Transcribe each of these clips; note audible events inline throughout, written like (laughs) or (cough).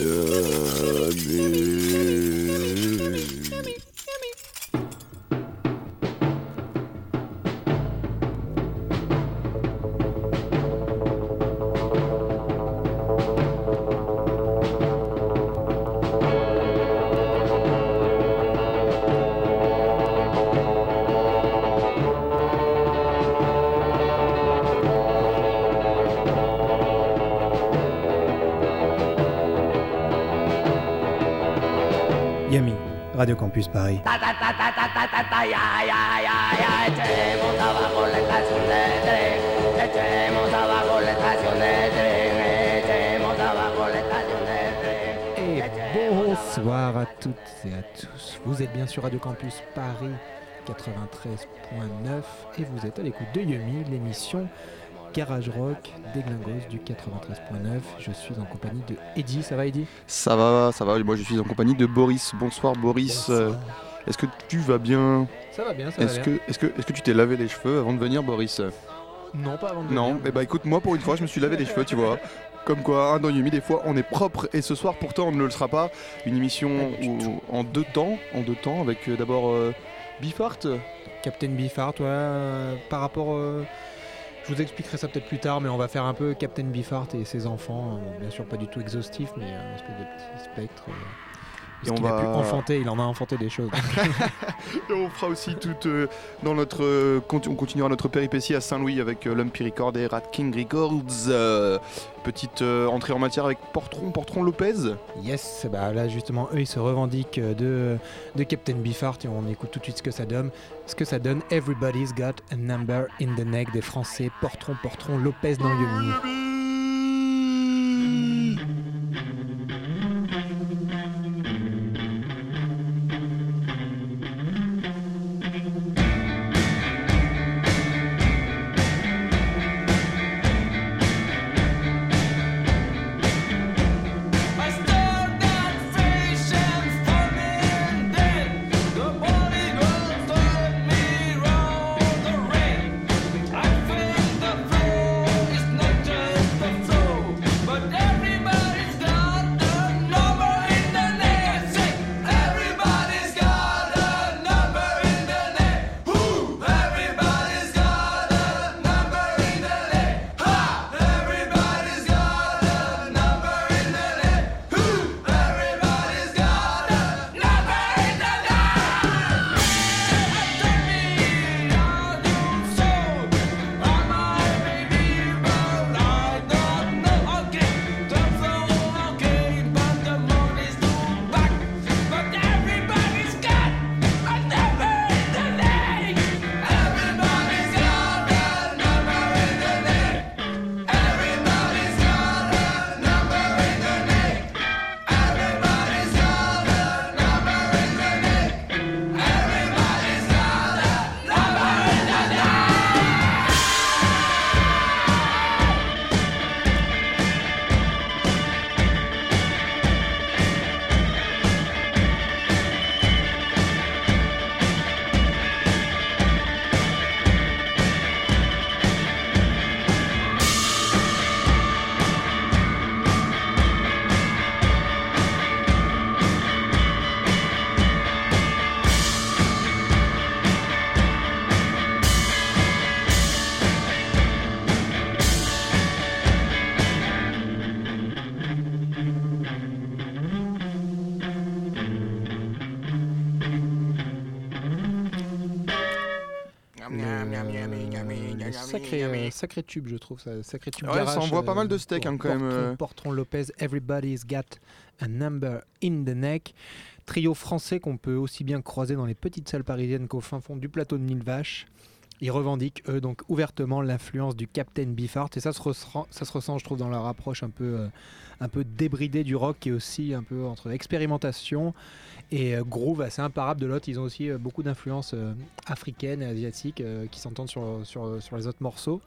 Yami, Campus Paris. Et bonsoir à toutes et à tous. Vous êtes bien sur Radio Campus Paris 93.9 et vous êtes à l'écoute de Yumi, l'émission Garage Rock des Glingos du 93.9. Je suis en compagnie de Eddie. Ça va Eddie Ça va, ça va. Moi, je suis en compagnie de Boris. Bonsoir, Boris. Euh, Est-ce que tu vas bien? Ça va bien, ça va Est-ce bien. que, est-ce que, est-ce que tu t'es lavé les cheveux avant de venir, Boris? Non, pas avant de Non. venir. Eh bah, écoute, moi, pour une fois, je me suis lavé les cheveux, tu vois. Comme quoi, hein, dans Yumi, des fois, on est propre. Et ce soir, pourtant, on ne le sera pas. Une émission où- en deux temps, en deux temps, avec euh, d'abord euh, Bifart. Captain Beefheart, ouais, euh, par rapport. Euh, je vous expliquerai ça peut-être plus tard, mais on va faire un peu Captain Beefheart et ses enfants. euh, bien sûr, pas du tout exhaustif, mais un espèce de petit spectre. Parce qu'il a pu enfanter, il en a enfanté des choses. (laughs) Et on fera aussi tout euh, dans notre. euh, on continuera notre péripétie à Saint-Louis avec euh, Lumpy Records et Rat King Records. Euh, petite entrée en matière avec Portron, Portron Lopez. yes, bah là justement, eux ils se revendiquent de, de Captain Beefheart et on écoute tout de suite ce que ça donne. Ce que ça donne, Everybody's Got a Number in the Neck des Français, Portron, Portron, Lopez dans Yumi. Sacré, euh, sacré tube, je trouve ça. Sacré tube Ouais, garage, ça envoie pas euh, mal de steak, hein, quand même, Portron- euh. Portron Lopez, Everybody's Got a Number in the Neck. Trio français qu'on peut aussi bien croiser dans les petites salles parisiennes qu'au fin fond du plateau de Mille Vaches. Ils revendiquent, eux, donc ouvertement l'influence du Captain Beefheart. Et ça se, ressent, ça se ressent, je trouve, dans leur approche un peu, euh, un peu débridée du rock et aussi un peu entre expérimentation et euh, groove assez imparable de l'autre. Ils ont aussi euh, beaucoup d'influences euh, africaines et asiatiques qui s'entendent sur, sur, sur les autres morceaux.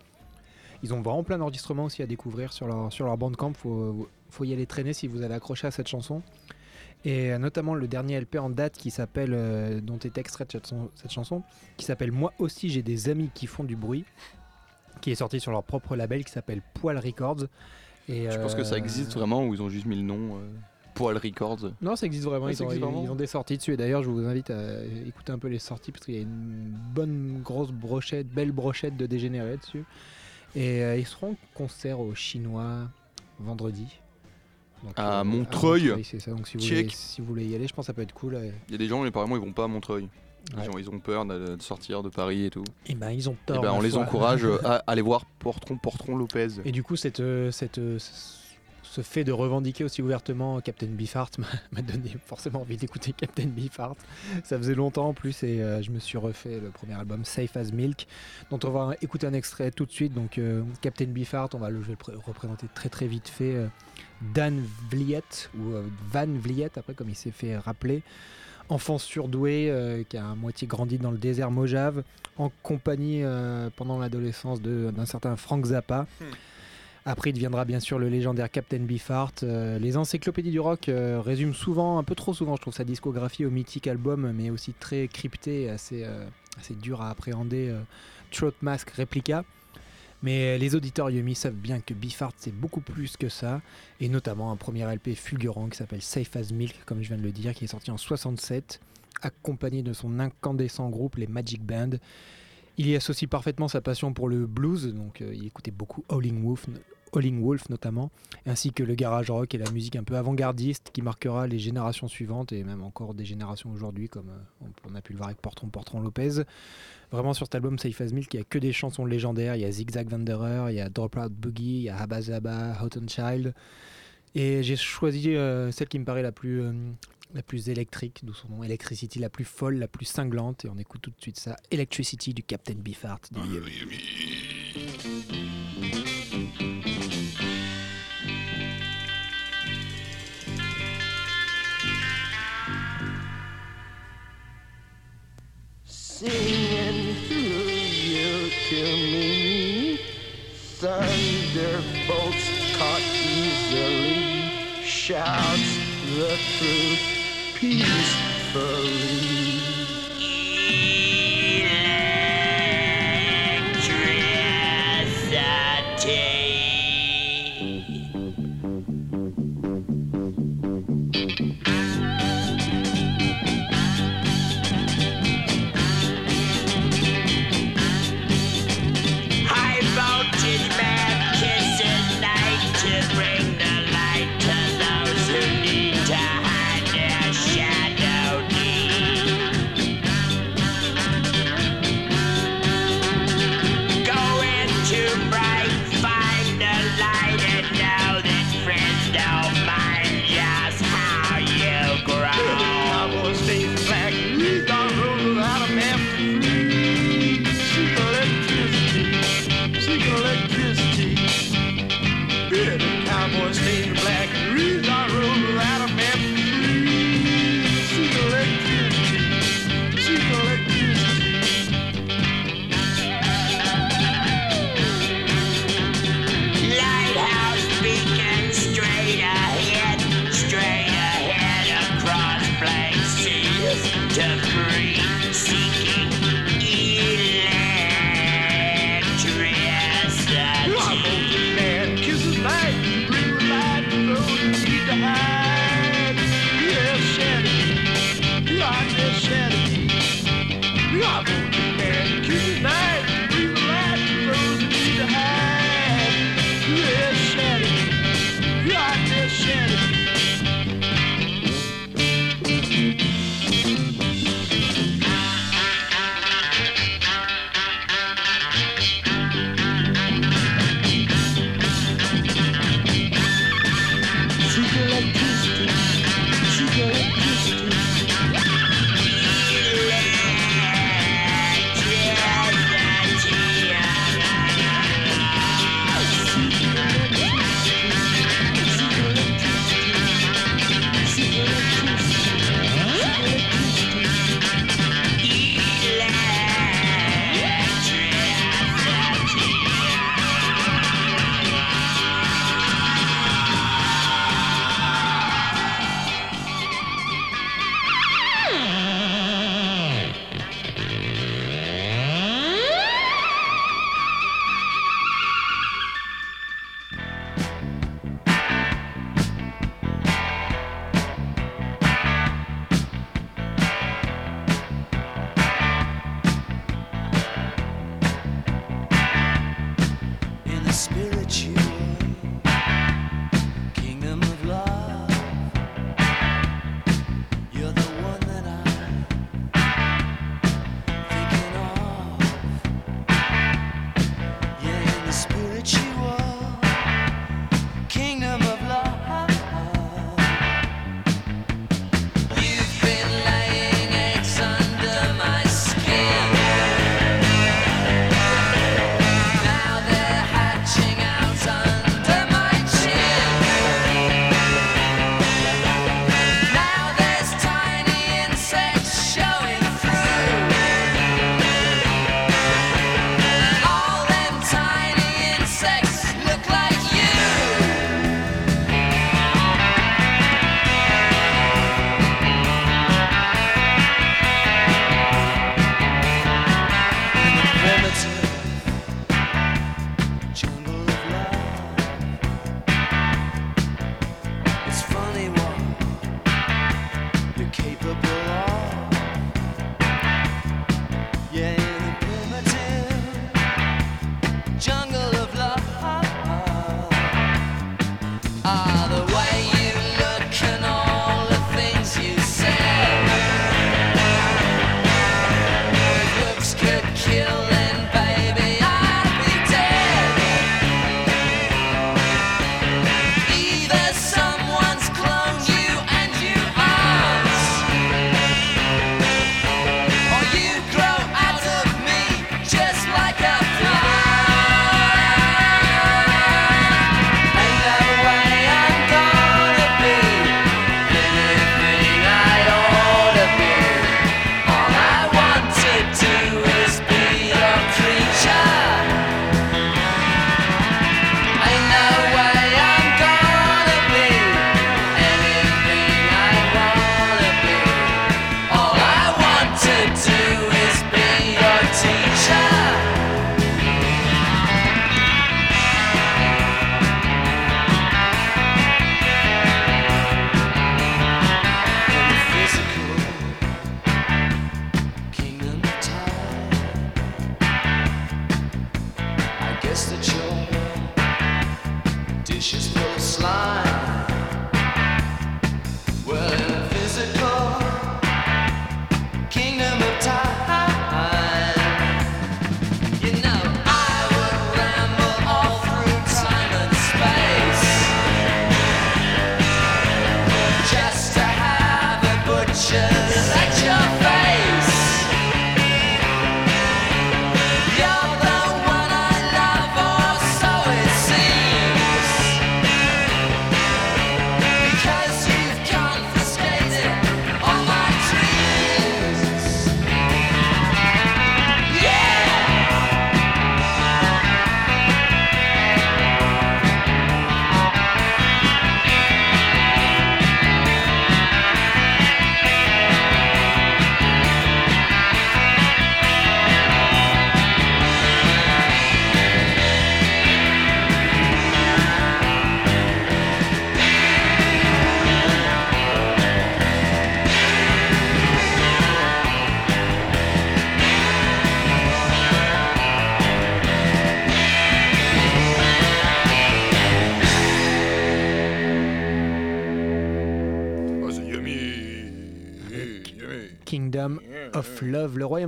Ils ont vraiment plein d'enregistrements aussi à découvrir sur leur, sur leur bandcamp. Faut, faut y aller traîner si vous avez accroché à cette chanson. Et notamment le dernier LP en date qui s'appelle, euh, dont est extraite cette, son- cette chanson, qui s'appelle Moi aussi j'ai des amis qui font du bruit, qui est sorti sur leur propre label qui s'appelle Poil Records. Et, Je pense que ça existe vraiment ou ils ont juste mis le nom euh, Poil Records. Non, ça existe vraiment. Ouais, ils, ça ont, existe vraiment. ils ont des sorties dessus. Et d'ailleurs, je vous invite à écouter un peu les sorties parce qu'il y a une bonne grosse brochette, belle brochette de dégénérés dessus. Et euh, ils seront en concert aux Chinois vendredi. Donc, À Montreuil. c'est ça. Donc si vous, voulez, si vous voulez y aller, je pense que ça peut être cool. Et, Il y a des gens, apparemment, ils vont pas à Montreuil. Les Ouais. gens, ils ont peur de, sortir de Paris et tout. et ben ils ont Et tort. ben, ma on les encourage euh, (laughs) à aller voir Portron, Portron Lopez. Et du coup, cette, euh, cette, euh, ce fait de revendiquer aussi ouvertement Captain Beefheart (laughs) m'a- donné forcément envie d'écouter Captain Beefheart. Ça faisait longtemps en plus et euh, je me suis refait le premier album Safe as Milk, dont on va écouter un extrait tout de suite. Donc euh, Captain Beefheart, on va le, je vais le pré- représenter très très vite fait. euh, Dan Vliet ou Van Vliet après comme il s'est fait rappeler. Enfant surdoué qui a à moitié grandi dans le désert Mojave, en compagnie pendant l'adolescence d'un certain Frank Zappa. Après, il deviendra bien sûr le légendaire Captain Beefheart. Euh, les encyclopédies du rock euh, résument souvent, un peu trop souvent, je trouve, sa discographie au mythique album, mais aussi très crypté assez, euh, assez dur à appréhender. Throat Mask Replica. Mais les auditeurs Yumi savent bien que Beefheart c'est beaucoup plus que ça, et notamment un premier LP fulgurant qui s'appelle Safe as Milk, comme je viens de le dire, qui est sorti en 67, accompagné de son incandescent groupe, les Magic Band. Il y associe parfaitement sa passion pour le blues, donc il écoutait beaucoup Howling Wolf, Howling Wolf notamment, ainsi que le garage rock et la musique un peu avant-gardiste qui marquera les générations suivantes et même encore des générations aujourd'hui, comme euh, on, a pu le voir avec Portron Portron Lopez. Vraiment sur cet album Safe as Milk, il n'y a que des chansons légendaires. Il y a Zigzag Wanderer, il y a Dropout Boogie, il y a Habba Zabba, Hot and Child. Et j'ai choisi euh, celle qui me paraît la plus, euh, la plus électrique, d'où son nom, Electricity, la plus folle, la plus cinglante. Et on écoute tout de suite ça. Electricity du Captain Beefheart. Yumi. Singing through you to me. Thunderbolts caught easily, shouts the truth peacefully.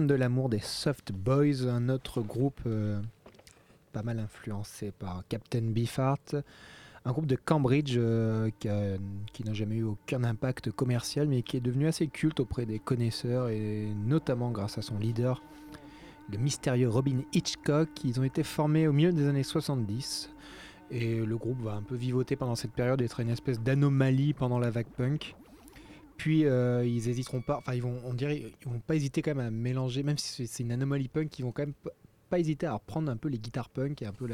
De l'amour des Soft Boys, un autre groupe euh, pas mal influencé par Captain Beefheart, un groupe de Cambridge euh, qui n'a jamais eu aucun impact commercial mais qui est devenu assez culte auprès des connaisseurs et notamment grâce à son leader, le mystérieux Robin Hitchcock. Ils ont été formés au milieu des années 70 et le groupe va un peu vivoter pendant cette période et être une espèce d'anomalie pendant la vague punk. Puis euh, ils hésiteront pas, enfin ils vont, on dirait, ils vont pas hésiter quand même à mélanger, même si c'est- une anomalie punk, ils vont quand même pas, hésiter à reprendre un peu les guitares punk et un peu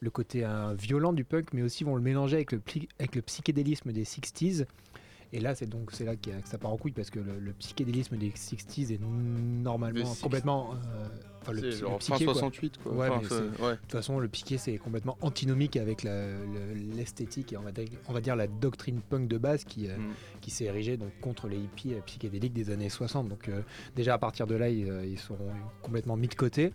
le côté euh, violent du punk, mais aussi vont le mélanger avec le, avec le psychédélisme des 60s. Et là, c'est donc c'est là que ça part en couille parce que le, le psychédélisme des 60s est normalement complètement. euh, enfin, le, genre le fin psyché, quoi. 68 quoi. Ouais, Enfin, ouais. De toute façon, le piqué, c'est complètement antinomique avec le- l'esthétique et on va, dire, on va dire la doctrine punk de base qui, euh, Mm. qui s'est érigée donc, contre les hippies euh, psychédéliques des années 60. Donc euh, déjà à partir de là, ils, ils seront complètement mis de côté.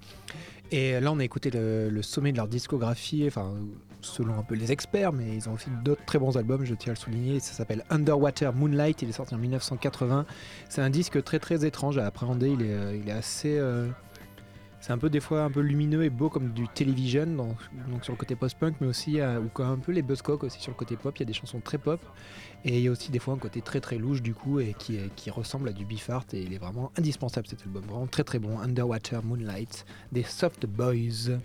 Et là, on a écouté le, le sommet de leur discographie, enfin selon un peu les experts, mais ils ont aussi d'autres très bons albums, je tiens à le souligner. Ça s'appelle Underwater Moonlight, il est sorti en 1980. C'est un disque très très étrange à appréhender, il est, euh, il est assez... euh, C'est un peu des fois un peu lumineux et beau comme du Television donc sur le côté post-punk, mais aussi euh, un peu les Buzzcocks aussi sur le côté pop. Il y a des chansons très pop et il y a aussi des fois un côté très très louche du coup et qui, ressemble à du Beefheart et il est vraiment indispensable cet album, vraiment très très bon. Underwater Moonlight des Soft Boys.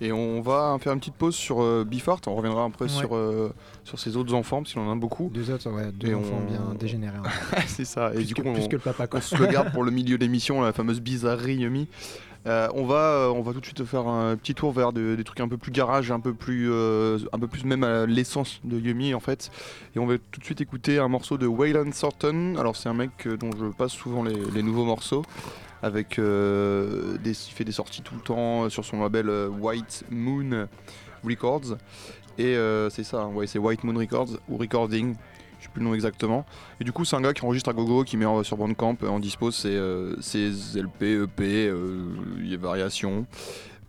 Et on va faire une petite pause sur euh. On reviendra après Ouais. sur, euh, sur ses autres enfants, parce qu'il en a beaucoup. Deux autres, ouais, deux Et enfants on- bien dégénérés. hein. (laughs) c'est ça. Et plus, du que, coup, on, que le papa on se le garde pour le milieu de l'émission, la fameuse bizarrerie Yumi. Euh, on, va, euh, on va tout de suite faire un petit tour vers de- des trucs un peu plus garage, un peu plus, un peu plus même à l'essence de Yumi en fait. Et on va tout de suite écouter un morceau de Wayland Thornton. Alors c'est un mec dont je passe souvent les, les nouveaux morceaux. Avec euh, des, il fait des sorties tout le temps euh, sur son label euh, White Moon Records. Et euh, c'est ça, hein, ouais, c'est White Moon Records ou Recording, je sais plus le nom exactement. Et du coup, c'est un gars qui enregistre à gogo, qui met sur Bandcamp en dispose ses, ses LP, EP, il y a variations.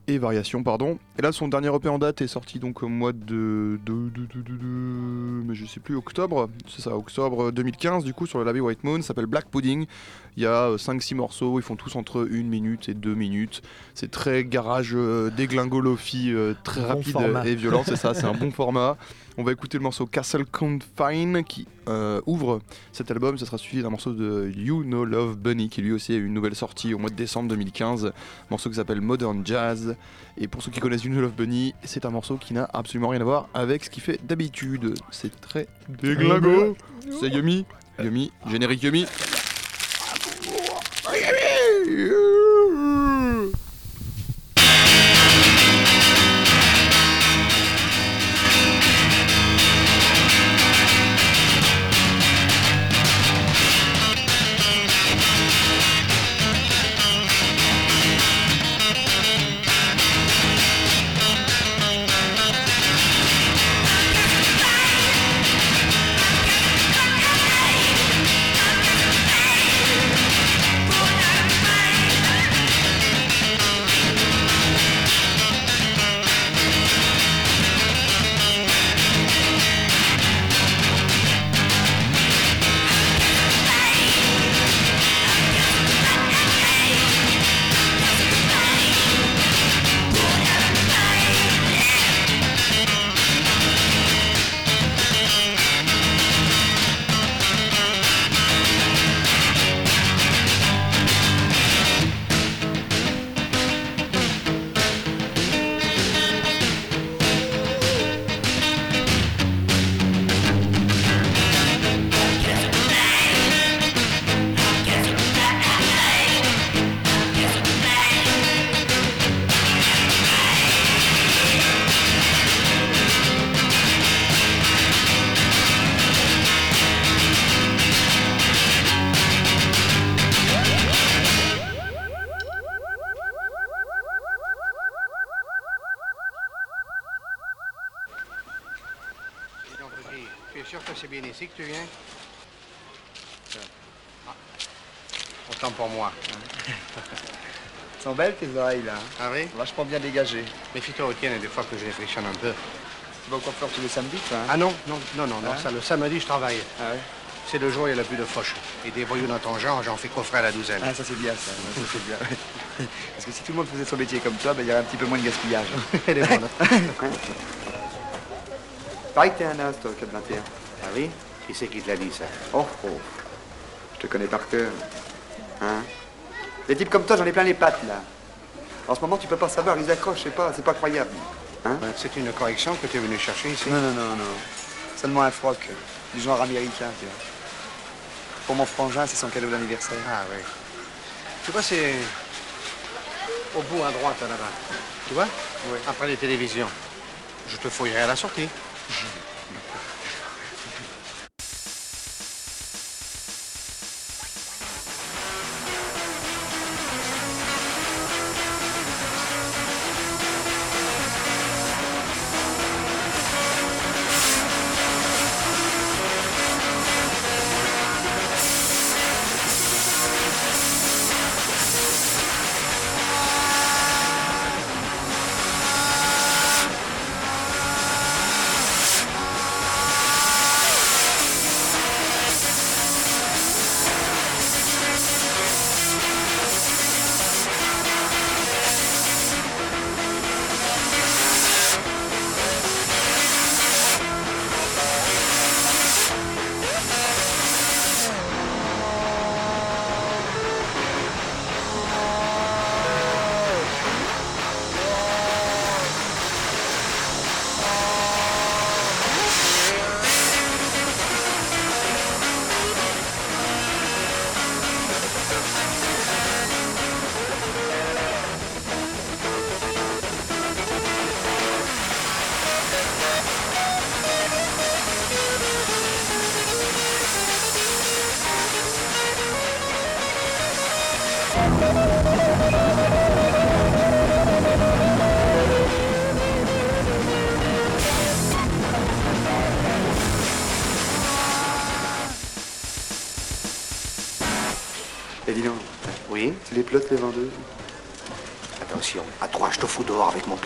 Et variations, pardon. Et là, son dernier EP en date est sorti donc au mois de. de, de, de, de- de- mais je sais plus, octobre. C'est ça, octobre 2015, du coup, sur le label White Moon, s'appelle Black Pudding. Il y a 5-6 morceaux, ils font tous entre 1 minute et 2 minutes. C'est très garage, euh, déglingo lofi, euh, très Bon rapide format. et violent, c'est ça, c'est un (laughs) bon format. On va écouter le morceau Castle Confine qui euh, ouvre cet album. Ça sera suivi d'un morceau de You Know Love Bunny qui lui aussi a eu une nouvelle sortie au mois de décembre 2015. Morceau qui s'appelle Modern Jazz. Et pour ceux qui connaissent You Know Love Bunny, c'est un morceau qui n'a absolument rien à voir avec ce qu'il fait d'habitude. C'est très déglingo. C'est Yumi. Yumi, générique Yumi. Tes oreilles là. Ah oui vachement bien dégagées. Méfie-toi aux tiennes des fois que je les frictionne un peu. Tu vas au coiffeur tous les samedis toi hein Ah non, non, non, non, non, ça le samedi je travaille. Ah ouais C'est le jour où il y a le plus de fauche. Et des voyous dans ton genre, j'en fais coffrer à la douzaine. Ah ça c'est bien ça, ça c'est bien. (laughs) Parce que si tout le monde faisait son métier comme toi, ben, il y aurait un petit peu moins de gaspillage. (laughs) Elle est bonne. (laughs) Pareil que t'es un as toi, 421. Ah oui Qui c'est qui te l'a dit ça Oh oh, je te connais par cœur. Hein? Des types comme toi, j'en ai plein les pattes là. En ce moment, tu peux pas savoir, ils accrochent, je sais pas, c'est pas croyable. Hein Ben, C'est une correction que tu es venu chercher ici. Non, non, non, non. Seulement un froc, du genre américain, tu vois. Pour mon frangin, c'est son cadeau d'anniversaire. Ah oui. Tu vois, c'est au bout à droite là-bas. Tu vois? Oui. Après les télévisions. Je te fouillerai à la sortie. (laughs)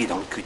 dans le cul,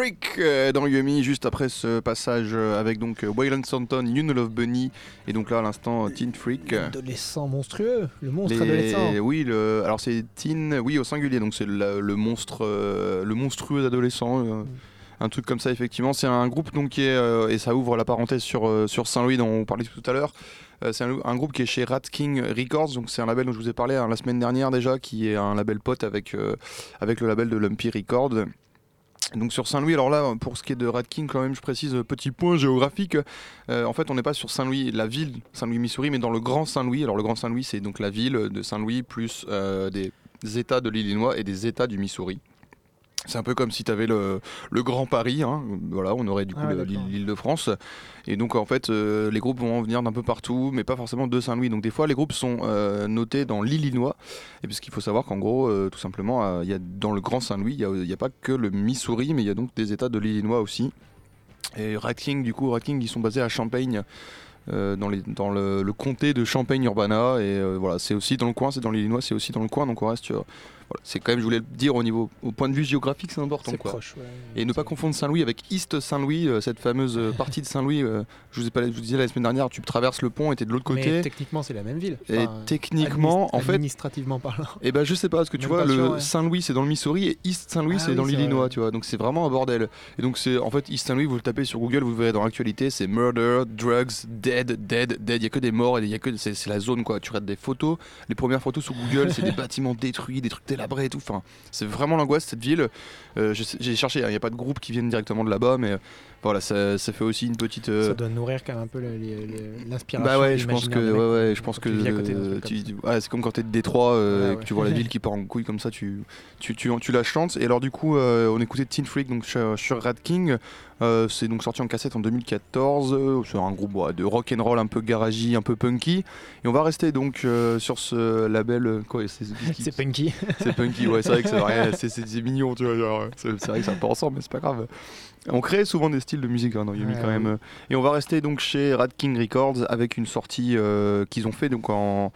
Freak euh, dans Yumi, juste après ce passage euh, avec donc euh, Waylon Stanton, You Know Love Bunny, et donc là à l'instant euh, Teen Freak. Adolescent monstrueux, le monstre Les- adolescent. Oui, le, alors c'est teen, oui au singulier, donc c'est le, le monstre, le monstrueux adolescent, un truc comme ça effectivement. C'est un groupe donc qui est euh, et ça ouvre la parenthèse sur euh, sur Saint-Louis dont on parlait tout à l'heure. Euh, c'est un, un groupe qui est chez Rat King Records, donc c'est un label dont je vous ai parlé hein, la semaine dernière déjà, qui est un label pote avec avec le label de Lumpy Records. Donc sur Saint-Louis, alors là, pour ce qui est de Rat King, quand même, je précise, euh, petit point géographique. euh, en fait, on n'est pas sur Saint-Louis, la ville Saint-Louis, Missouri, mais dans le Grand Saint-Louis. Alors le Grand Saint-Louis, c'est donc la ville de Saint-Louis plus euh, des États de l'Illinois et des États du Missouri. C'est un peu comme si tu avais le, le Grand Paris, hein. voilà, on aurait du coup Ah ouais, l'île de France. Et donc en fait, euh, les groupes vont en venir d'un peu partout, mais pas forcément de Saint-Louis. Donc des fois, les groupes sont euh, notés dans l'Illinois. Et parce qu'il faut savoir qu'en gros, euh, tout simplement, il y a, dans le Grand Saint-Louis, il n'y a, pas que le Missouri, mais il y a donc des États de l'Illinois aussi. Et Rat King, du coup, Rat King, ils sont basés à Champaign. euh, dans, les, dans le, le comté de Champaign-Urbana et euh, voilà c'est aussi dans le coin c'est dans l'Illinois c'est aussi dans le coin donc on reste euh, voilà, c'est quand même je voulais le dire au niveau au point de vue géographique c'est important quoi proche. ouais. et ne pas confondre Saint-Louis avec East Saint-Louis, euh, cette fameuse euh, partie de Saint-Louis. euh, je, vous ai pas, je vous disais la semaine dernière, tu traverses le pont et t'es de l'autre Mais côté. techniquement, c'est la même ville. Et techniquement, administ- en fait, administrativement parlant. et ben je sais pas, parce que tu Même vois, le ouais. Saint-Louis c'est dans le Missouri et East Saint-Louis Ah c'est oui, dans l'Illinois, tu vois. Donc c'est vraiment un bordel. Et donc c'est en fait East Saint-Louis, vous le tapez sur Google, vous verrez dans l'actualité, c'est murder, drugs, dead, dead, dead. Il y a que des morts et il y a que c'est c'est la zone quoi. Tu regardes des photos, les premières photos sur Google, c'est des (laughs) bâtiments détruits, des trucs c'est vraiment l'angoisse cette ville. Euh, J'ai cherché, hein, il n'y a pas de groupe qui viennent directement de là-bas, mais euh, voilà, ça, ça fait aussi une petite. euh, Ça doit nourrir quand même un peu l'inspiration. bah ouais, je pense que ouais, ouais, je pense que euh, comme ouais, c'est comme quand t'es de Détroit euh, Ouais, que tu vois la (laughs) ville qui part en couille comme ça, tu tu tu, tu la chantes. Et alors du coup, euh, on écoutait Teen Freak donc sur, sur Rat King. Euh, c'est donc sorti en cassette en 2014. euh, C'est un groupe de rock and roll un peu garagey, un peu punky. Et on va rester donc sur ce label. Quoi, c'est punky. c'est punky, ouais, c'est vrai que (laughs) c'est mignon, tu vois. C'est vrai que ça pas ensemble, mais c'est pas grave. On crée souvent des styles de musique hein, dans Yumi Ouais, quand même. Et on va rester donc chez Rat King Records avec une sortie euh, qu'ils ont fait donc en,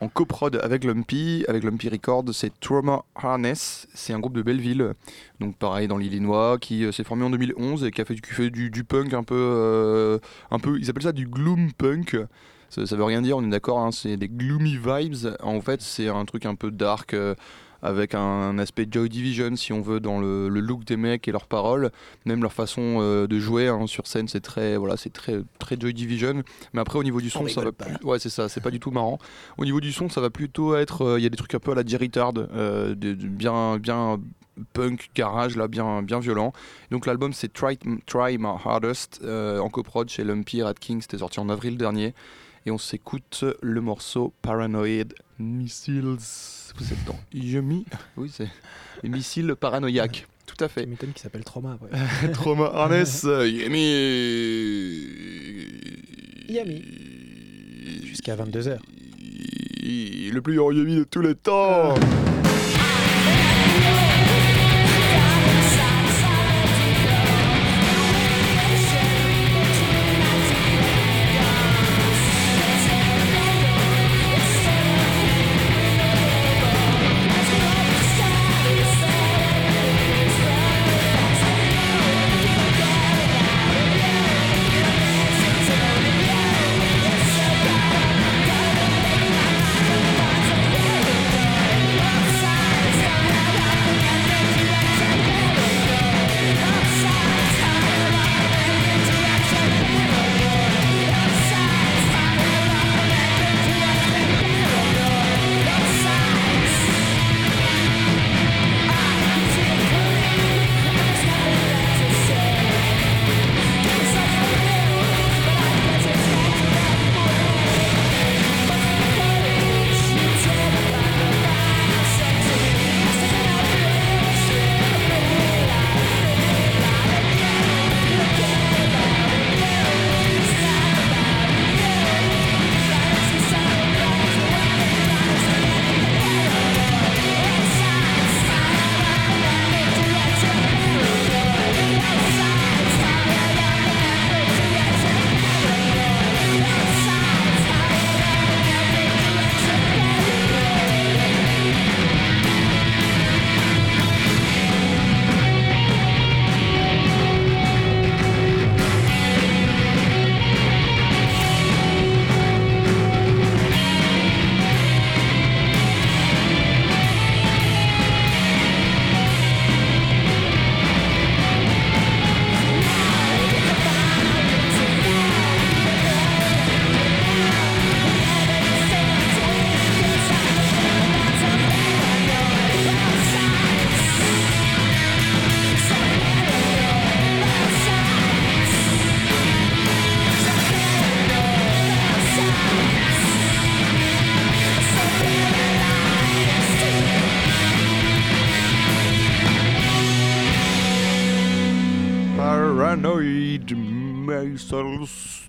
en coprod avec Lumpy, avec Lumpy Records. C'est Trauma Harness. C'est un groupe de Belleville, donc pareil dans l'Illinois, qui euh, s'est formé en 2011 et qui a fait, qui fait du, du punk un peu, euh, un peu. Ils appellent ça du gloom punk. Ça, ça veut rien dire, on est d'accord. hein, c'est des gloomy vibes. En fait, c'est un truc un peu dark. euh, avec un, un aspect Joy Division si on veut dans le, le look des mecs et leurs paroles. Même leur façon euh, de jouer hein, sur scène c'est très voilà c'est très très Joy Division. Mais après au niveau du son ça va pas. plus- ouais c'est ça c'est pas du tout marrant. Au niveau du son ça va plutôt être euh, il y a des trucs un peu à la Jerry Tard euh, de- de bien bien punk garage là bien bien violent. Donc l'album c'est Try, Try My Hardest euh, en coprod chez Lumpy Rat King c'était sorti en avril dernier et on s'écoute le morceau Paranoid Missiles vous êtes dans Yumi oui c'est les missiles paranoïaques tout à fait. m'étonnes qu'il s'appelle Trauma après. (laughs) Trauma Harness, (laughs) Yami. Yami. Jusqu'à 22h. Le plus grand Yami de tous les temps.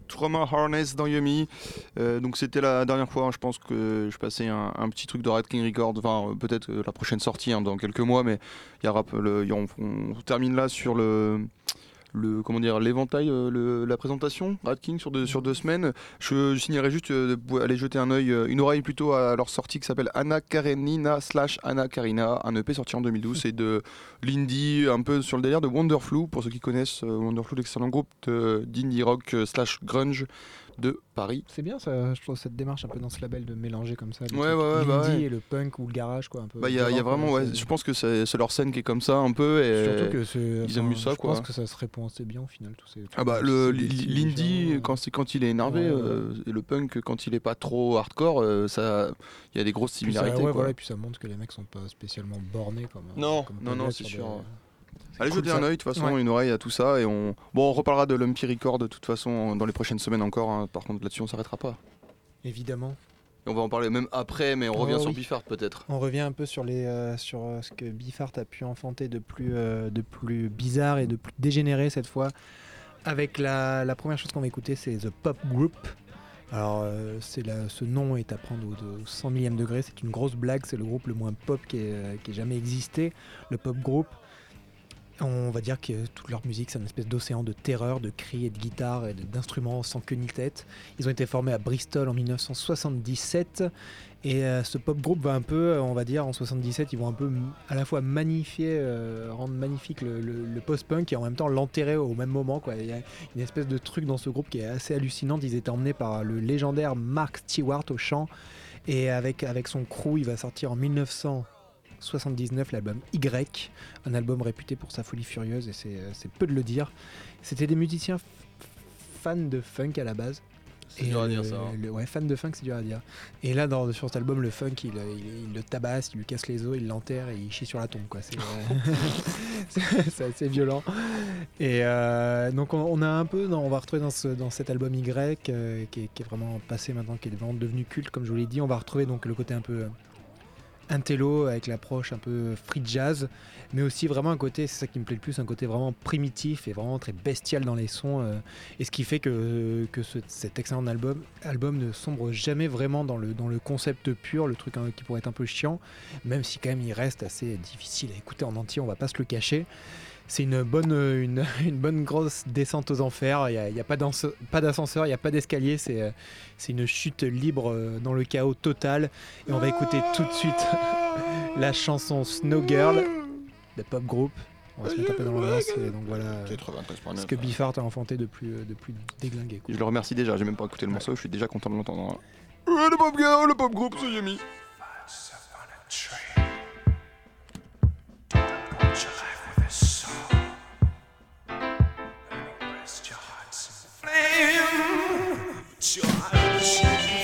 Trauma Harness dans Yumi. Euh, donc c'était la dernière fois, hein, je pense que je passais un, petit truc de Red King Records, enfin euh, peut-être euh, la prochaine sortie hein, dans quelques mois, mais y y on termine là sur le le comment dire l'éventail euh, le- la présentation Red King sur deux, sur deux semaines. Je, je juste euh, de aller jeter un œil euh, une oreille plutôt à leur sortie qui s'appelle Anna Karenina slash Anna Karina un EP sorti en 2012 c'est de l'indie un peu sur le délire de Wonderflu. Pour ceux qui connaissent Wonderflu l'excellent groupe d'indie rock slash grunge de Paris C'est bien ça, je trouve cette démarche un peu dans ce label de mélanger comme ça. le Ouais, ouais, bah ouais. et le punk ou le garage quoi un peu. bah il y, a- y vraiment ouais, je pense que c'est leur scène qui est comme ça un peu et Surtout que ils aiment mieux ça, Je quoi. pense que ça se répond assez bien au final tous ces. Ah bah le l'indie quand c'est quand il est énervé euh, et le punk quand il est pas trop hardcore euh, ça il y a des grosses Puis ça, similarités quoi. voilà, et puis ça montre que les mecs sont pas spécialement bornés comme. Non, comme non, non, c'est sûr. Allez cool, jeter un œil de toute façon Ouais. une oreille à tout ça et on bon on reparlera de Lumpy Record de toute façon dans les prochaines semaines encore hein. par contre là-dessus on s'arrêtera pas. Évidemment. Et on va en parler même après mais on Oh, revient sur oui. Biffard peut-être. On revient un peu sur, les, euh, sur euh, ce que Biffart a pu enfanter de plus, euh, de plus bizarre et de plus dégénéré cette fois. Avec la, la première chose qu'on va écouter, c'est The Pop Group. Alors, euh, c'est la- ce nom est à prendre au, au 100 millième degré. C'est une grosse blague. C'est le groupe le moins pop qui ait, qui ait jamais existé. Le Pop Group. On va dire que toute leur musique, c'est une espèce d'océan de terreur, de cris et de guitares et d'instruments sans queue ni tête. Ils ont été formés à Bristol en 1977 et euh, ce pop group va un peu, euh, on va dire, en 77, ils vont un peu à la fois magnifier, euh, rendre magnifique le, post-punk et en même temps l'enterrer au même moment. Quoi. Il y a une espèce de truc dans ce groupe qui est assez hallucinant. Ils étaient emmenés par le légendaire Mark Stewart au chant et avec, avec son crew, il va sortir en 1979 l'album Y, un album réputé pour sa folie furieuse et c'est euh, peu de le dire. C'était des musiciens fans de funk à la base. C'est dur à le- dire ça. hein. le- ouais, fan de funk, c'est dur à dire. Et là, dans, sur cet album, le funk, il, il- il le tabasse, il lui casse les os, il l'enterre et il chie sur la tombe. quoi. C'est euh, (laughs) c'est- assez violent. Et euh, donc, on, on a un peu, non, on va retrouver dans, ce- dans cet album Y, euh, qui, est, qui est vraiment passé maintenant, qui est vraiment devenu culte, comme je vous l'ai dit. On va retrouver donc le côté un peu euh, intello avec l'approche un peu free jazz, mais aussi vraiment un côté, c'est ça qui me plaît le plus, un côté vraiment primitif et vraiment très bestial dans les sons. euh, et ce qui fait que, que ce- cet excellent album, ne sombre jamais vraiment dans le, dans le concept pur, le truc hein, qui pourrait être un peu chiant, même si quand même il reste assez difficile à écouter en entier, on va pas se le cacher. C'est une bonne, euh, une, (laughs) une bonne grosse descente aux enfers. Il n'y a, y a pas d'ascenseur, il n'y a pas d'escalier. C'est euh, c'est une chute libre euh, dans le chaos total. Et on va écouter tout de suite (laughs) la chanson Snow Girl de Pop Group. On va se mettre un peu dans l'ambiance. Et donc voilà 93.9. ce que Biffard a enfanté de plus, de plus déglingué. quoi. Je le remercie déjà, j'ai même pas écouté le morceau, je suis déjà content de l'entendre. Ouais, le pop girl, le pop groupe, c'est Yumi. Podcast.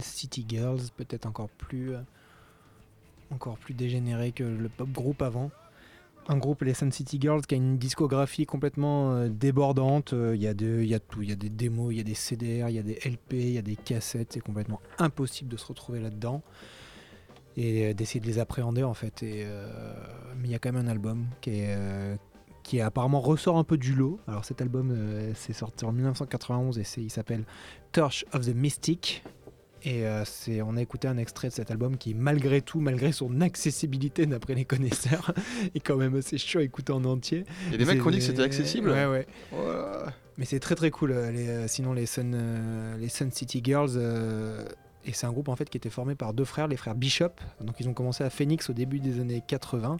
City Girls, peut-être encore plus, euh, encore plus dégénéré que le pop groupe avant. Un groupe, les Sun City Girls, qui a une discographie complètement euh, débordante. Euh, Il y, a de- y a tout. Il y a des démos, il y a des CDR, il y a des LP, il y a des cassettes. C'est complètement impossible de se retrouver là-dedans et d'essayer de les appréhender en fait. Et, mais il y a quand même un album qui est, qui apparemment ressort un peu du lot. Alors cet album, euh, c'est sorti en 1991 et il s'appelle Torch of the Mystic. Et euh, c'est, on a écouté un extrait de cet album qui, malgré tout, malgré son accessibilité d'après les connaisseurs, (laughs) est quand même assez chaud à écouter en entier. Il y a des mecs qui ont dit que c'était accessible. Ouais, ouais. Voilà. Mais c'est très très cool. euh, les, euh, sinon, les Sun, les Sun City Girls, euh, et c'est un groupe en fait qui était formé par deux frères, les frères Bishop. Donc ils ont commencé à Phoenix au début des années 80.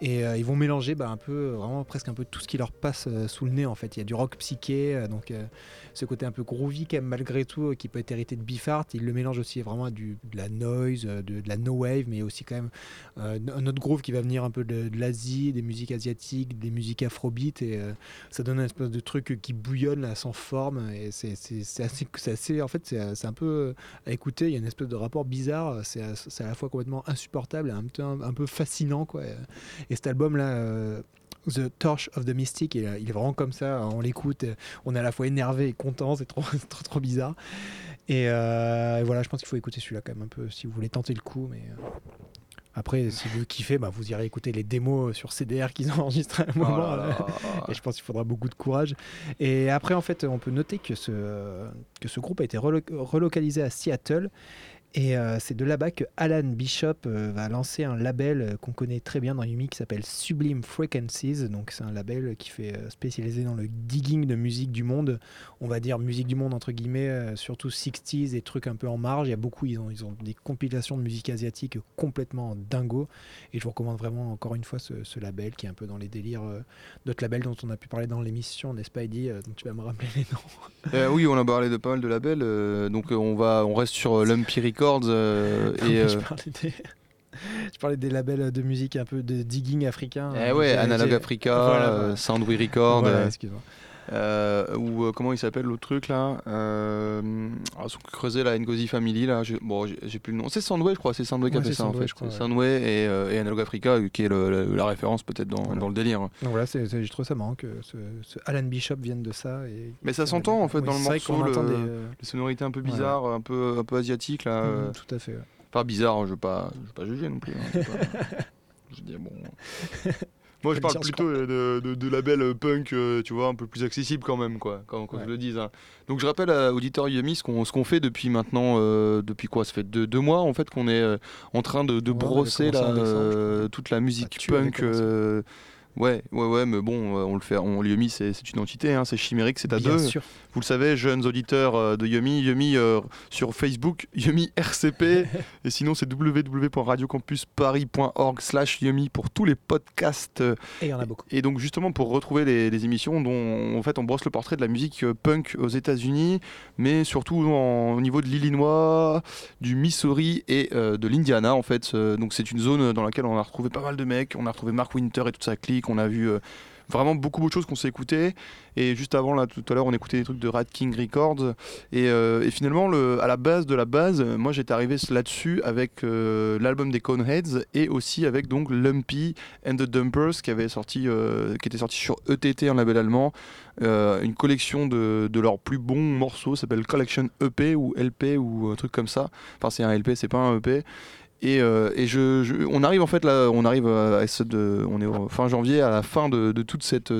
Et euh, ils vont mélanger bah, un peu, euh, vraiment presque un peu tout ce qui leur passe euh, sous le nez en fait. Il y a du rock psyché, donc ce côté un peu groovy quand même malgré tout, qui peut être hérité de Beefheart. Ils le mélangent aussi vraiment à du, de la noise, de, la no wave, mais aussi quand même un autre groove qui va venir un peu de, l'Asie, des musiques asiatiques, des musiques afrobeat. Et ça donne un espèce de truc qui bouillonne sans forme. Et c'est assez, En fait, c'est un peu à écouter. Il y a une espèce de rapport bizarre. C'est à, à la fois complètement insupportable et un peu, un, peu fascinant. Quoi. Et cet album-là. euh, The Torch of the Mystic, il, est- vraiment comme ça, on l'écoute, on est à la fois énervé et content, c'est trop, c'est (laughs) trop, trop bizarre. Et, euh, et voilà, je pense qu'il faut écouter celui-là quand même un peu si vous voulez tenter le coup. Mais euh, après, si vous kiffez, bah, vous irez écouter les démos sur CDR qu'ils ont enregistrés à un Oh moment. là. là. (laughs) Et je pense qu'il faudra beaucoup de courage. Et après, en fait, on peut noter que ce, que ce groupe a été relo- relocalisé à Seattle. Et euh, c'est de là-bas que Alan Bishop euh, va lancer un label euh, qu'on connaît très bien dans musiques qui s'appelle Sublime Frequencies. Donc c'est un label qui fait euh, spécialisé dans le digging de musique du monde. On va dire musique du monde entre guillemets, surtout 60s et trucs un peu en marge. Il y a beaucoup, ils ont, des compilations de musique asiatique complètement dingo. Et je vous recommande vraiment encore une fois ce, label qui est un peu dans les délires d'autres labels dont on a pu parler dans l'émission, n'est-ce pas Eddie Donc tu vas me rappeler les noms. Oui, on a parlé de pas mal de labels. donc on va, on reste sur Lumpy Records euh, (laughs) et. je, euh, parlais des... (laughs) je parlais des labels de musique un peu de digging africain. eh Euh, ouais, j'ai- Analog j'ai- Africa, Voilà, voilà. Soundway Record. Voilà, excuse-moi. Euh, ou euh, comment il s'appelle l'autre truc là euh, ah, Son creusé la Ngozi Family là. j'ai- Bon, j'ai plus le nom. C'est Soundway, je crois. C'est Soundway qui a fait ça en fait. je crois, ouais. Et, euh, et Analog Africa, qui est le- la référence peut-être dans, Voilà. dans le délire. Donc voilà, c'est, c'est- je trouve ça marrant que ce, ce Alan Bishop vienne de ça. Et, Mais ça s'entend, en fait, dans le morceau, le- des, Les sonorités un peu Ouais. bizarres, un peu un peu asiatiques là. mm, tout à fait. ouais. Pas bizarre, je je veux pas juger non plus. hein, je veux (laughs) dire bon. (laughs) Moi, je parle plutôt de, de, de label euh, punk, euh, tu vois, un peu plus accessible quand même, quoi, quand, quand Ouais. je le dis. hein. Donc, je rappelle à auditeur Yumi ce qu'on ce qu'on fait depuis maintenant, euh, depuis quoi? Ça fait deux, deux mois en fait qu'on est euh, en train de, Ouais, brosser décembre, toute la musique avais punk. Ouais, ouais, ouais, mais bon, on le fait. On, Yumi, c'est c'est une entité, hein, c'est chimérique, c'est à Bien deux. sûr. Vous le savez, jeunes auditeurs euh, de Yumi, Yumi euh, sur Facebook, (laughs) Yumi RCP, (laughs) et sinon c'est www.radiocampusparis.org slash Yumi pour tous les podcasts. Et il y en a beaucoup. Et donc justement pour retrouver les, les émissions dont en fait on brosse le portrait de la musique euh, punk aux États-Unis, mais surtout en- au niveau de l'Illinois, du Missouri et euh, de l'Indiana en fait. Donc c'est une zone dans laquelle on a retrouvé pas mal de mecs. On a retrouvé Mark Winter et toute sa clique. On a vu euh, vraiment beaucoup beaucoup de choses qu'on s'est écoutées. Et juste avant là tout à l'heure on écoutait des trucs de Rat King Records. Et, euh, finalement le, à la base de la base, euh, moi j'étais arrivé là-dessus avec euh, l'album des Coneheads et aussi avec donc Lumpy and the Dumpers qui avait sorti, qui était sorti sur ETT, un label allemand, une collection de, de leurs plus bons morceaux, s'appelle Collection EP ou LP ou un truc comme ça. Enfin c'est un LP, c'est pas un EP. Et, euh, on arrive en fait là, on arrive à est fin janvier à la fin de, toute cette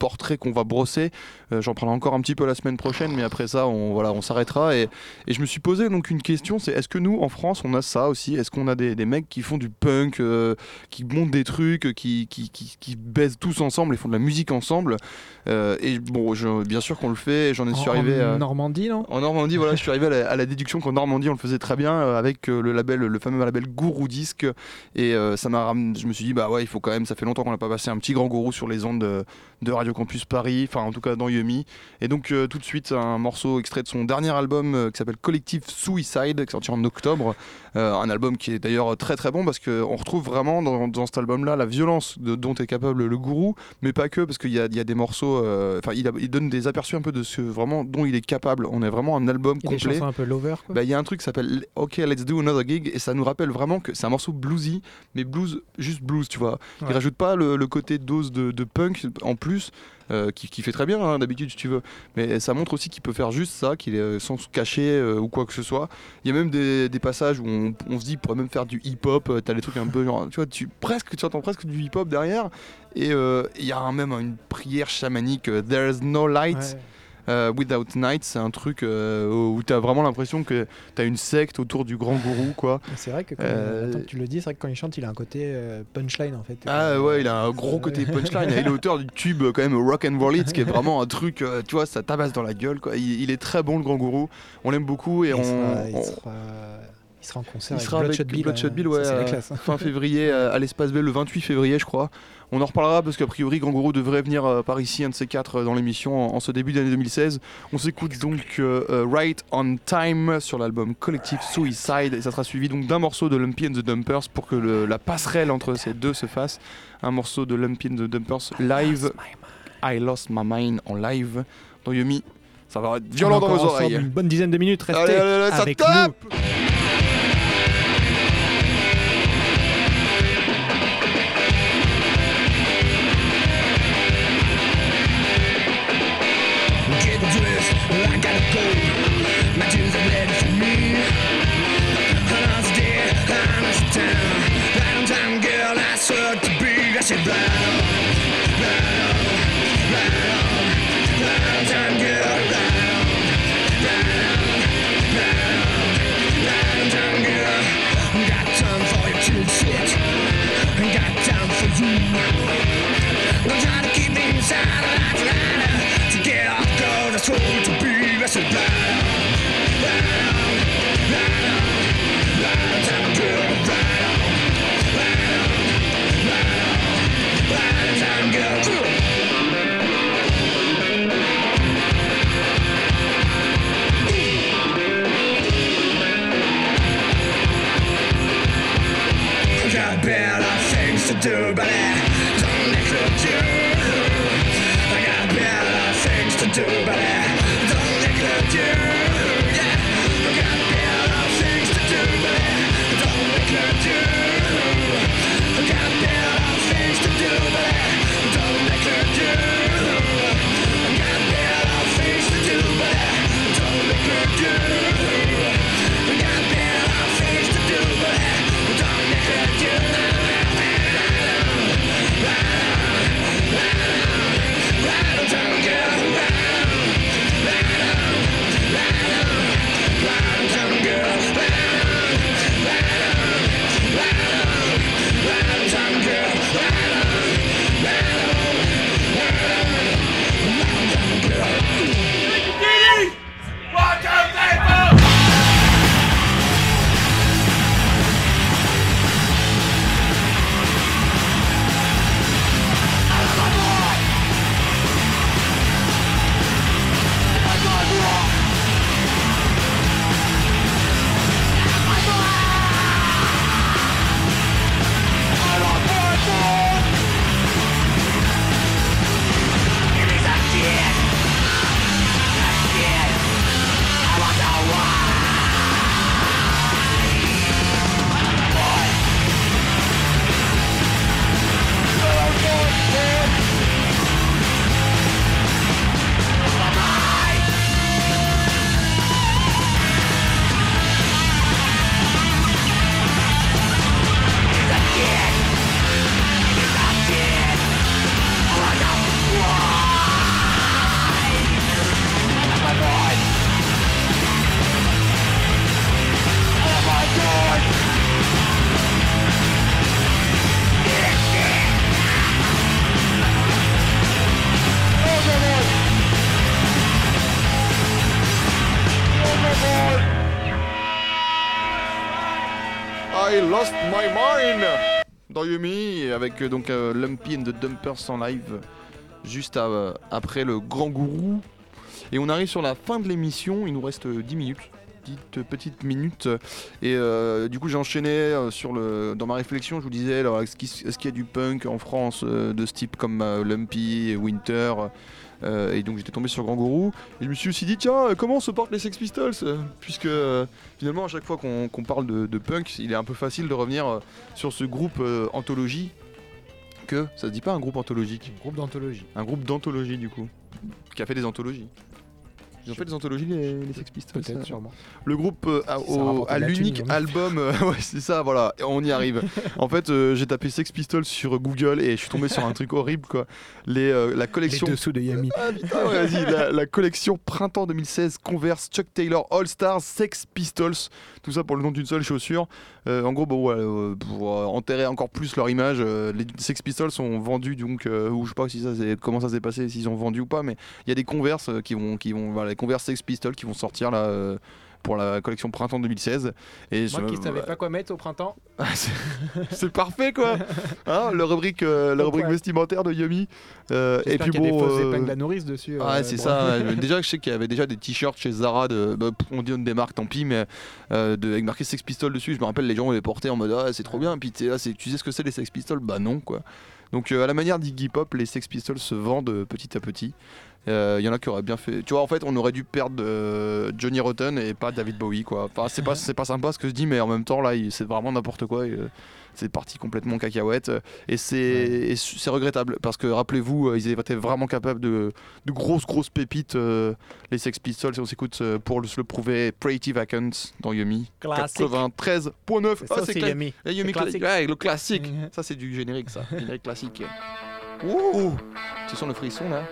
portrait qu'on va brosser. Euh, J'en parlerai encore un petit peu la semaine prochaine, mais après ça, on, voilà, on s'arrêtera. Et, et je me suis posé donc une question, c'est est-ce que nous, en France, on a ça aussi? Est-ce qu'on a des, des mecs qui font du punk, euh, qui montent des trucs, qui, qui, qui, qui baisent tous ensemble et font de la musique ensemble? Euh, Et bon, je- bien sûr qu'on le fait, j'en ai suis En- arrivé en à... Normandie, non? En Normandie, voilà, je suis arrivé à la, à la déduction qu'en Normandie, on le faisait très bien euh, avec euh, le label, le fameux label Gourou Disque. Et euh, ça m'a, ram- je me suis dit, bah ouais, il faut quand même, ça fait longtemps qu'on n'a pas passé un petit grand gourou sur les ondes de, de Radio Campus Paris, enfin en tout cas dans Yumi. Et donc euh, tout de suite, un morceau extrait de son dernier album euh, qui s'appelle Collective Suicide, qui est sorti en octobre. Euh, un album qui est d'ailleurs très très bon parce qu'on retrouve vraiment dans, dans cet album-là la violence de- dont est capable le gourou, mais pas que, parce qu'il y a, il y a des morceaux, enfin il, il donne des aperçus un peu de ce vraiment dont il est capable. On est vraiment un album Il y a des complet. un peu lover. Bah, Il y a un truc qui s'appelle OK, let's do another gig et ça nous rappelle vraiment que c'est un morceau bluesy, mais blues, juste blues, tu vois. Il Ouais. rajoute pas le, le côté dose de, de punk en plus, euh, qui, fait très bien hein, d'habitude si tu veux, mais ça montre aussi qu'il peut faire juste ça, qu'il est euh, sans se cacher euh, ou quoi que ce soit. Il y a même des, passages où on, se dit il pourrait même faire du hip-hop, t'as des trucs un peu genre, tu vois, tu, presque, tu entends presque du hip-hop derrière, et il y a même une prière chamanique, There's no light. Euh, Without Night, c'est un truc euh, où tu as vraiment l'impression que tu as une secte autour du grand gourou, quoi. C'est vrai que quand Euh, tu le dis, c'est vrai que quand il chante, il a un côté punchline en fait. Ah ouais, il a un gros côté punchline. il est l'auteur du tube quand même Rock and Roll It, qui est (laughs) vraiment un truc, tu vois, ça tabasse dans la gueule, quoi. Il, il est très bon, le grand gourou. On l'aime beaucoup et, on. sera, il on- sera- il sera en concert il avec sera Bloodshot Bill. Bloodshot Bill, ça, ouais, la euh, classe. fin février euh, à l'espace B le 28 février, je crois. On en reparlera parce qu'a priori, Grand Gourou devrait venir euh, par ici, un de ces quatre, dans l'émission en, en ce début d'année 2016. On s'écoute donc Right on Time sur l'album Collective Suicide et ça sera suivi donc d'un morceau de Lumpy and the Dumpers pour que le- la passerelle entre ces deux se fasse. Un morceau de Lumpy and the Dumpers live. I Lost My Mind en live dans Yumi. Ça va être violent dans vos oreilles. Une bonne dizaine de minutes, restez Allez, allez, allez, ça avec tape nous. Right on, right on time, girl. I got better things to do, but I don't need to tout balai dans l'éclature. Euh, donc euh, Lumpy and the Dumpers en live euh, juste euh, après le grand gourou. Et on arrive sur la fin de l'émission, il nous reste euh, 10 minutes. 10 euh, petites minutes et euh, du coup j'ai enchaîné euh, sur le dans ma réflexion je vous disais alors est-ce qu'il y a du punk en France euh, de ce type comme euh, Lumpy Winter euh, et donc j'étais tombé sur Grand Gourou et je me suis aussi dit tiens euh, comment se portent les Sex Pistols? Euh, puisque euh, finalement à chaque fois qu'on parle de, punk il est un peu facile de revenir euh, sur ce groupe euh, anthologie que ça se dit pas un groupe anthologique Groupe d'anthologie. un groupe d'anthologie du coup qui a fait des anthologies ils ont fait des anthologies les, les Sex Pistols Peut-être, sûrement. le groupe euh, au- à la l'unique même. album, euh, (laughs) ouais c'est ça, voilà, on y arrive. (laughs) en fait, euh, j'ai tapé Sex Pistols sur Google et je suis tombé sur un truc horrible quoi. Les, euh, la Les collection. dessous de Yami. Ah putain, ouais, vas-y, la, la collection printemps 2016 Converse Chuck Taylor All Stars Sex Pistols, tout ça pour le nom d'une seule chaussure. Euh, en gros, bon, ouais, euh, pour euh, enterrer encore plus leur image, euh, les Sex Pistols sont vendus donc, euh, ou je sais pas si ça, comment ça s'est passé, s'ils ont vendu ou pas, mais il y a des Converse euh, qui vont, qui vont, voilà, les Converse Sex Pistols qui vont sortir là. euh, pour la collection printemps 2016 et Moi je- qui savais pas quoi mettre au printemps. ah, c'est- (laughs) parfait quoi (laughs) hein, le rubrique euh, la rubrique ouais. vestimentaire de Yumi Euh, et puis qu'il y a bon euh, épingles à nourrice dessus. ah, c'est ça. Déjà, je sais qu'il y avait déjà des t-shirts chez Zara de. bah, on dit des marques, tant pis, mais de, avec marqué Sex Pistols dessus. Je me rappelle, les gens les portaient en mode Ah, c'est trop bien. Et puis là, tu sais ce que c'est les Sex Pistols? Bah non, quoi. Donc, à la manière d'Iggy Pop, les Sex Pistols se vendent petit à petit. Euh, Il y en a qui auraient bien fait. Tu vois, en fait, on aurait dû perdre euh, Johnny Rotten et pas David Bowie, quoi. Enfin, c'est pas, c'est pas sympa ce que je dis, mais en même temps, là, c'est vraiment n'importe quoi. et, euh, c'est parti complètement en cacahuète. Et c'est c'est regrettable parce que rappelez-vous, euh, ils étaient vraiment capables de, de grosses, grosses pépites. euh, les Sex Pistols, si on s'écoute euh, pour le- se le prouver, Pretty Vacant dans Yumi. Classique. 93.9. Ça, Ah, c'est cla- eh, Yumi C'est classique. classique. Ouais, le classique. Mhm. Ça, c'est du générique, ça. (laughs) Générique classique. Ouh Tu sens le frisson là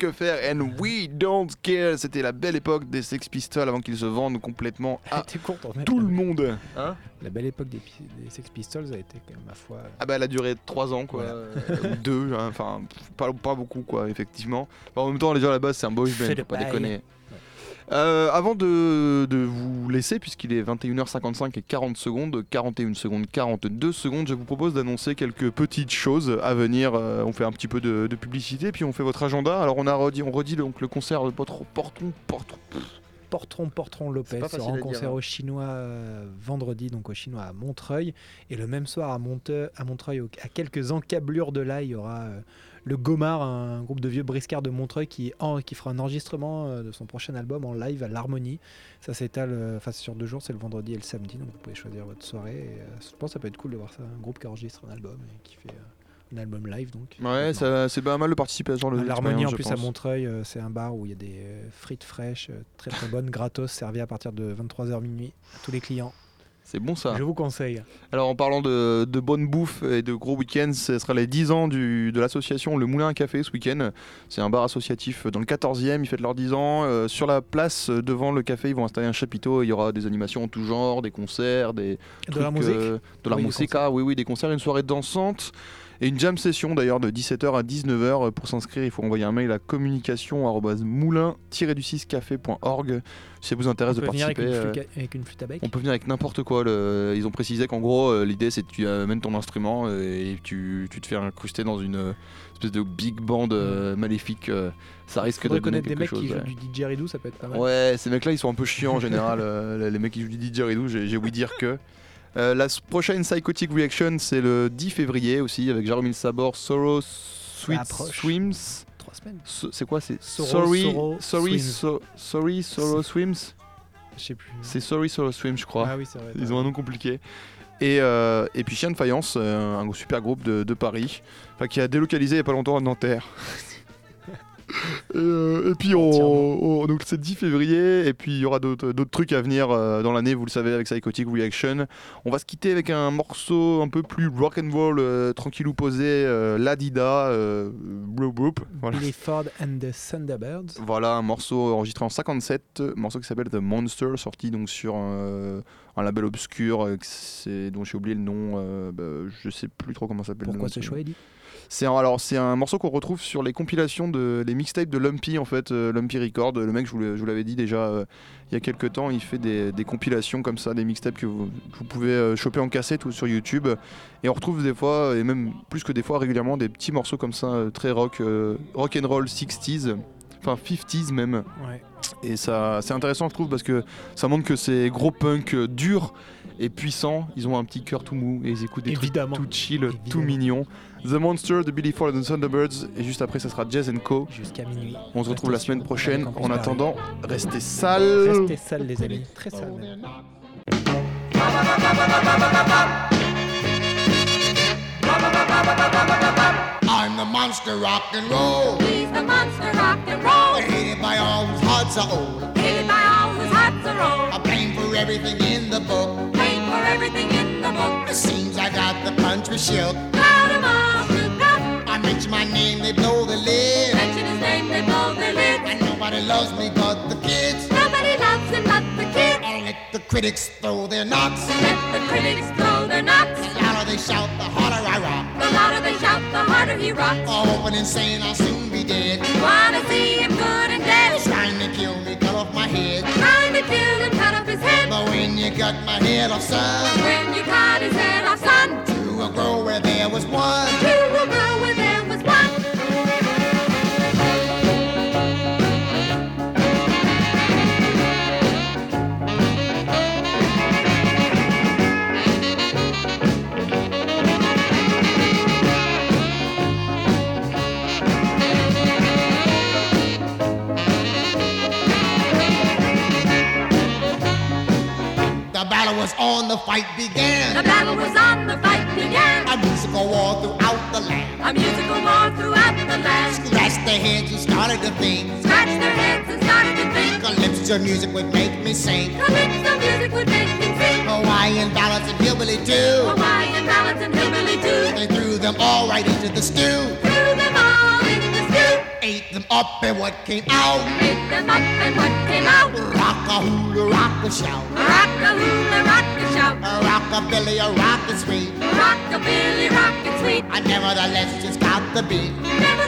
que faire. And we don't care. C'était la belle époque des Sex Pistols avant qu'ils se vendent complètement à content tout le monde. Hein La belle époque des, Sex Pistols a été, quand même, ma foi. Ah bah elle a duré 3 ans quoi, Voilà. Euh, ou 2, hein, enfin pas, pas beaucoup quoi effectivement. Enfin, en même temps déjà à la base c'est un boys band, faut pas bail. déconner. Euh, avant de, de vous laisser, puisqu'il est 21h55 et 40 secondes, 41 secondes, 42 secondes, je vous propose d'annoncer quelques petites choses à venir. Euh, on fait un petit peu de, de publicité, puis on fait votre agenda. Alors on a redit, on redit donc le concert de Portron, Portron, Portron. Portron Portron Lopez sera en dire, concert hein. au Chinois euh, vendredi, donc au Chinois à Montreuil. Et le même soir à, Monte- à Montreuil, à quelques encablures de là, il y aura euh, le Gomard, un groupe de vieux briscards de Montreuil qui, en- qui fera un enregistrement euh, de son prochain album en live à l'Harmonie. Ça s'étale, euh, enfin sur deux jours, c'est le vendredi et le samedi, donc vous pouvez choisir votre soirée. Et, euh, je pense que ça peut être cool de voir ça, un groupe qui enregistre un album et qui fait euh, un album live. Donc Ouais, c'est pas mal de participer à ce genre de L'Harmonie en plus à. Montreuil, euh, c'est un bar où il y a des frites fraîches, très très bonnes, gratos, servies à partir de 23h minuit à tous les clients. C'est bon ça. Je vous conseille. Alors en parlant de, de bonne bouffe et de gros week-ends, ce sera les 10 ans du- de l'association Le Moulin à Café ce week-end. C'est un bar associatif dans le 14e, ils fêtent leurs 10 ans. Euh, sur la place euh, devant le café, ils vont installer un chapiteau, il y aura des animations en tout genre, des concerts, des De la musique euh, de la Oui, musique, ah, oui oui, des concerts, une soirée dansante. Et une jam session d'ailleurs de 17h à 19h. Pour s'inscrire, il faut envoyer un mail à communication-moulin-du6café.org si ça vous intéresse de venir avec participer. une, euh, flûte, avec une flûte à bec. on peut venir avec n'importe quoi. le- Ils ont précisé qu'en gros, euh, l'idée c'est que tu amènes ton instrument euh, et tu, tu te fais incruster dans une euh, espèce de big band euh, maléfique. euh, ça risque de connaître des mecs chose. qui ouais. jouent du didgeridoo, ça peut être pas mal. Ouais, ces mecs-là, ils sont un peu chiants en général. euh, les mecs qui jouent du didgeridoo, j'ai ouï dire que. Euh, la prochaine Psychotic Reaction, c'est le 10 février aussi, avec Jaromil Sabor, Sorrow Sweet. Swims. Trois semaines. C'est quoi C'est Sorry, Sorrow Sorry, Swims. So- Sorry, Sorrow Swims. Je sais plus. C'est Sorry, Sorrow Swims, je crois. Ah oui, c'est vrai. Ils ont un nom compliqué. Et, euh, et puis Chien de Faïence, euh, un super groupe de, de Paris, qui a délocalisé il n'y a pas longtemps à Nanterre. (laughs) et, euh, et puis on, on- donc c'est le 10 février, et puis il y aura d'autres d'autres trucs à venir euh, dans l'année, vous le savez, avec Psychotic Reaction. On va se quitter avec un morceau un peu plus rock and roll, euh, tranquillou posé, euh, Ladida, euh, voilà. Billy Ford and the Thunderbirds. Voilà, un morceau enregistré en 57, euh, morceau qui s'appelle The Monster, sorti donc sur un, un label obscur euh, dont j'ai oublié le nom. euh, bah, je sais plus trop comment ça s'appelle. le Pourquoi ce choix, Eddie? C'est un, alors c'est un morceau qu'on retrouve sur les compilations de les mixtapes de Lumpy en fait, euh, Lumpy Record. Le mec, je vous l'ai- je vous l'avais dit déjà euh, il y a quelques temps, il fait des, des compilations comme ça, des mixtapes que vous, vous pouvez euh, choper en cassette ou sur YouTube. Et on retrouve des fois, et même plus que des fois régulièrement, des petits morceaux comme ça, très rock, rock and roll 60s, enfin 50s même. Ouais. Et ça, c'est intéressant, je trouve, parce que ça montre que ces gros punk durs et puissants, ils ont un petit cœur tout mou et ils écoutent des Évidemment. trucs tout chill, tout Évidemment. The Monster de Billy Ford and the Thunderbirds, et juste après, ça sera Jazz Co. Jusqu'à minuit. On se retrouve la semaine prochaine. En attendant, restez sales. Restez sales, les amis. Très sales. I'm the monster rock and roll. He's the monster rock and roll. Hated by all whose hearts are old. Hated by all whose hearts are old. I blame for everything in the book. Paid for everything in the book. It seems I got the country shook. Proud of all who. I mention my name, they blow the lid. Mention his name, they blow their lids. And nobody loves me but the kids. Nobody loves him but the kids. I let the critics throw their knocks. Let the critics throw their knocks. The louder they shout, the harder I rock. The louder they shout, the harder he rocks. All open and saying I'll soon be dead. Wanna see him good and dead. Trying to kill me, cut off my head. Trying to kill him, cut off his head. But when you cut my head off, son, When you cut his head off, son. Grow where there was one. Two grow where there was one. Their heads and started to think. Scratched their heads and started to think. Calypso music would make me sing. Calypso music would make me sing. Oh, Hawaiian ballads and hillbilly too. Hawaiian oh, ballads and hillbilly too. They threw them all right into the stew. Threw them all in the stew. Ate them up and what came out. Beat them up and what came out? Rock a hula, rock a shout. Rock a hula, rock a shout. A rockabilly, a rocket sweet. Rockabilly, rock and sweet. I nevertheless just got the beat. Nevertheless,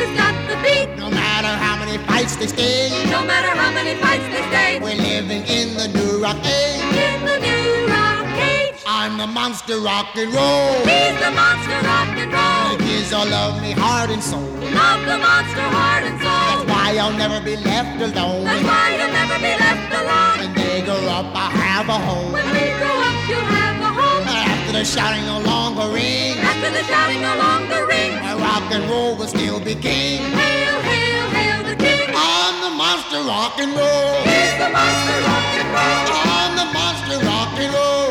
it's got the beat. No matter how many fights they stay, No matter how many fights they stay. we're living in the new rock age. In the new rock age. I'm the monster rock and roll. He's the monster rock and roll. The kids all love me heart and soul. Love the monster heart and soul. That's why I'll never be left alone. That's why you'll never be left alone. When they grow up, I have a home. When we grow up, you'll have a home. After the shouting no longer ring. After the shouting no longer ring. Where rock and roll will still be king. Hail, hail, hail the king. I'm the monster rock and roll. He's the monster rock and roll. I'm the monster rock and roll.